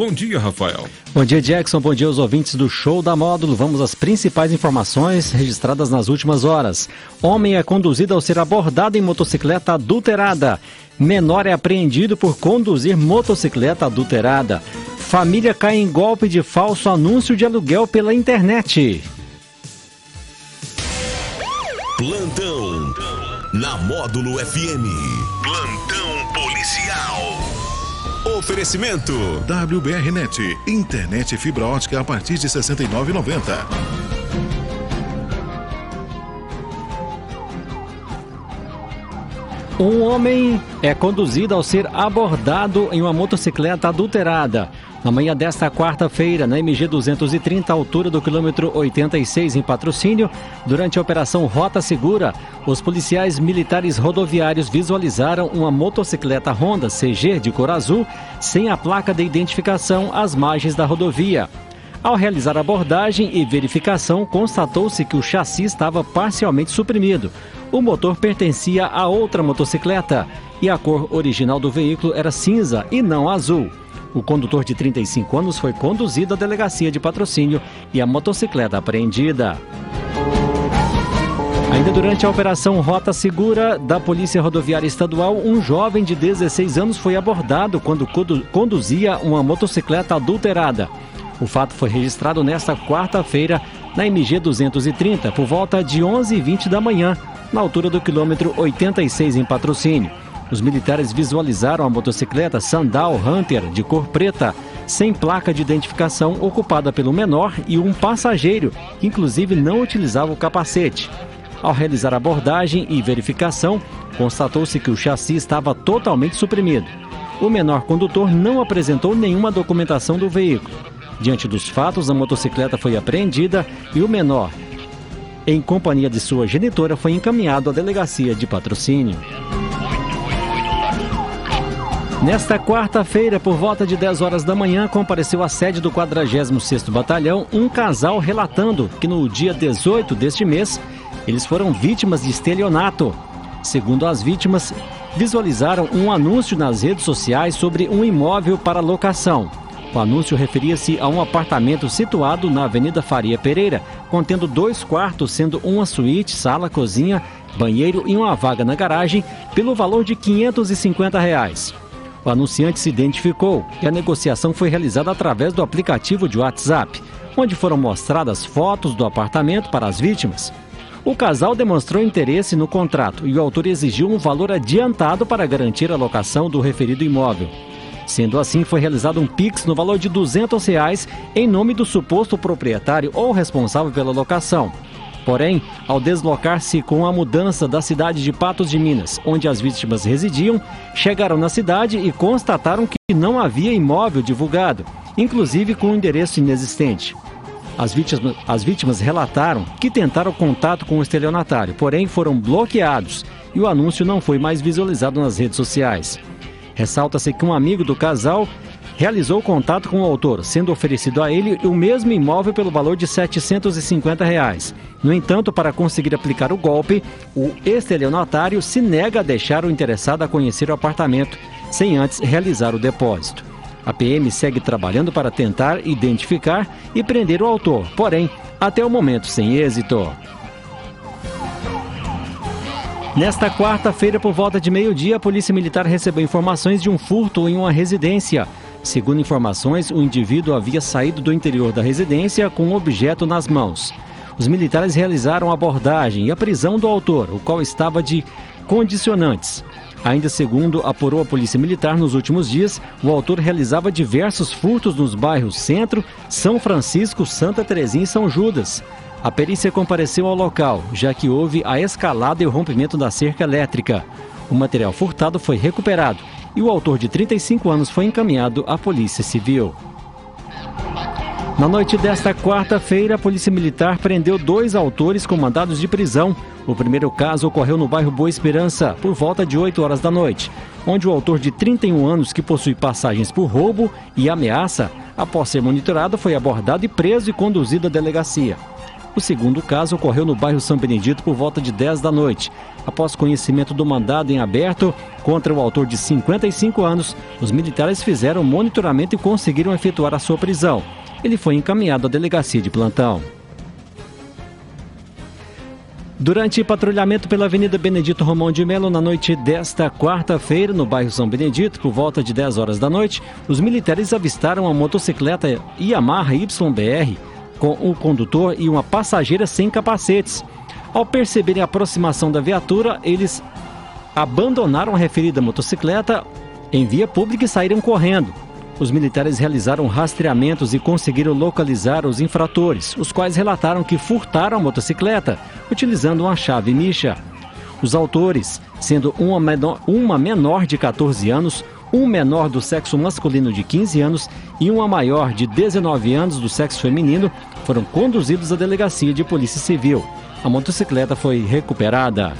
Bom dia, Rafael. Bom dia, Jackson. Bom dia aos ouvintes do Show da Módulo. Vamos às principais informações registradas nas últimas horas. Homem é conduzido ao ser abordado em motocicleta adulterada. Menor é apreendido por conduzir motocicleta adulterada. Família cai em golpe de falso anúncio de aluguel pela internet. Plantão na Módulo FM. Plantão policial. Oferecimento WBRnet, internet fibra ótica a partir de R$ 69,90. Um homem é conduzido ao ser abordado em uma motocicleta adulterada. Na manhã desta quarta-feira, na MG 230, altura do quilômetro 86 em patrocínio, durante a operação Rota Segura, os policiais militares rodoviários visualizaram uma motocicleta Honda CG de cor azul, sem a placa de identificação às margens da rodovia. Ao realizar abordagem e verificação, constatou-se que o chassi estava parcialmente suprimido. O motor pertencia a outra motocicleta e a cor original do veículo era cinza e não azul. O condutor de 35 anos foi conduzido à delegacia de patrocínio e a motocicleta apreendida. Ainda durante a operação Rota Segura da Polícia Rodoviária Estadual, um jovem de 16 anos foi abordado quando conduzia uma motocicleta adulterada. O fato foi registrado nesta quarta-feira na MG 230, por volta de 11h20 da manhã, na altura do quilômetro 86 em patrocínio. Os militares visualizaram a motocicleta Sandal Hunter de cor preta, sem placa de identificação, ocupada pelo menor e um passageiro, que inclusive não utilizava o capacete. Ao realizar abordagem e verificação, constatou-se que o chassi estava totalmente suprimido. O menor condutor não apresentou nenhuma documentação do veículo. Diante dos fatos, a motocicleta foi apreendida e o menor, em companhia de sua genitora, foi encaminhado à delegacia de patrocínio. Nesta quarta-feira, por volta de 10 horas da manhã, compareceu à sede do 46º Batalhão um casal relatando que no dia 18 deste mês, eles foram vítimas de estelionato. Segundo as vítimas, visualizaram um anúncio nas redes sociais sobre um imóvel para locação. O anúncio referia-se a um apartamento situado na Avenida Faria Pereira, contendo dois quartos, sendo uma suíte, sala, cozinha, banheiro e uma vaga na garagem, pelo valor de 550 reais. O anunciante se identificou e a negociação foi realizada através do aplicativo de WhatsApp, onde foram mostradas fotos do apartamento para as vítimas. O casal demonstrou interesse no contrato e o autor exigiu um valor adiantado para garantir a locação do referido imóvel. Sendo assim, foi realizado um PIX no valor de 200 reais em nome do suposto proprietário ou responsável pela locação. Porém, ao deslocar-se com a mudança da cidade de Patos de Minas, onde as vítimas residiam, chegaram na cidade e constataram que não havia imóvel divulgado, inclusive com um endereço inexistente. As vítimas, as vítimas relataram que tentaram contato com o estelionatário, porém foram bloqueados e o anúncio não foi mais visualizado nas redes sociais. Ressalta-se que um amigo do casal realizou contato com o autor, sendo oferecido a ele o mesmo imóvel pelo valor de 750 reais. No entanto, para conseguir aplicar o golpe, o estelionatário se nega a deixar o interessado a conhecer o apartamento, sem antes realizar o depósito. A PM segue trabalhando para tentar identificar e prender o autor, porém, até o momento sem êxito. Nesta quarta-feira, por volta de meio-dia, a Polícia Militar recebeu informações de um furto em uma residência. Segundo informações, o indivíduo havia saído do interior da residência com um objeto nas mãos. Os militares realizaram a abordagem e a prisão do autor, o qual estava de condicionantes. Ainda segundo apurou a Polícia Militar nos últimos dias, o autor realizava diversos furtos nos bairros Centro, São Francisco, Santa Terezinha e São Judas. A perícia compareceu ao local, já que houve a escalada e o rompimento da cerca elétrica. O material furtado foi recuperado e o autor de 35 anos foi encaminhado à Polícia Civil. Na noite desta quarta-feira, a Polícia Militar prendeu dois autores com mandados de prisão. O primeiro caso ocorreu no bairro Boa Esperança, por volta de 8 horas da noite, onde o autor de 31 anos, que possui passagens por roubo e ameaça, após ser monitorado, foi abordado e preso e conduzido à delegacia. O segundo caso ocorreu no bairro São Benedito por volta de 10 da noite. Após conhecimento do mandado em aberto contra o autor de 55 anos, os militares fizeram monitoramento e conseguiram efetuar a sua prisão. Ele foi encaminhado à delegacia de plantão. Durante patrulhamento pela Avenida Benedito Romão de Melo na noite desta quarta-feira, no bairro São Benedito, por volta de 10 horas da noite, os militares avistaram a motocicleta Yamaha YBR com o condutor e uma passageira sem capacetes. Ao perceberem a aproximação da viatura, eles abandonaram a referida motocicleta em via pública e saíram correndo. Os militares realizaram rastreamentos e conseguiram localizar os infratores, os quais relataram que furtaram a motocicleta utilizando uma chave micha. Os autores, sendo uma menor, uma menor de 14 anos, um menor do sexo masculino de 15 anos e uma maior de 19 anos do sexo feminino, foram conduzidos à delegacia de Polícia Civil. A motocicleta foi recuperada.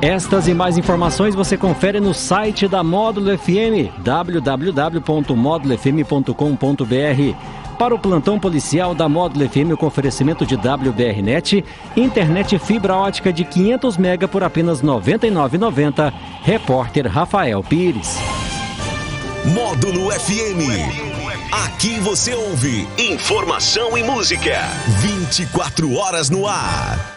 Estas e mais informações você confere no site da Módulo FM, www.módulofm.com.br. Para o plantão policial da Módulo FM com oferecimento de WBRnet, internet fibra ótica de 500 mega por apenas R$ 99,90. Repórter Rafael Pires. Módulo FM. Aqui você ouve informação e música. 24 horas no ar.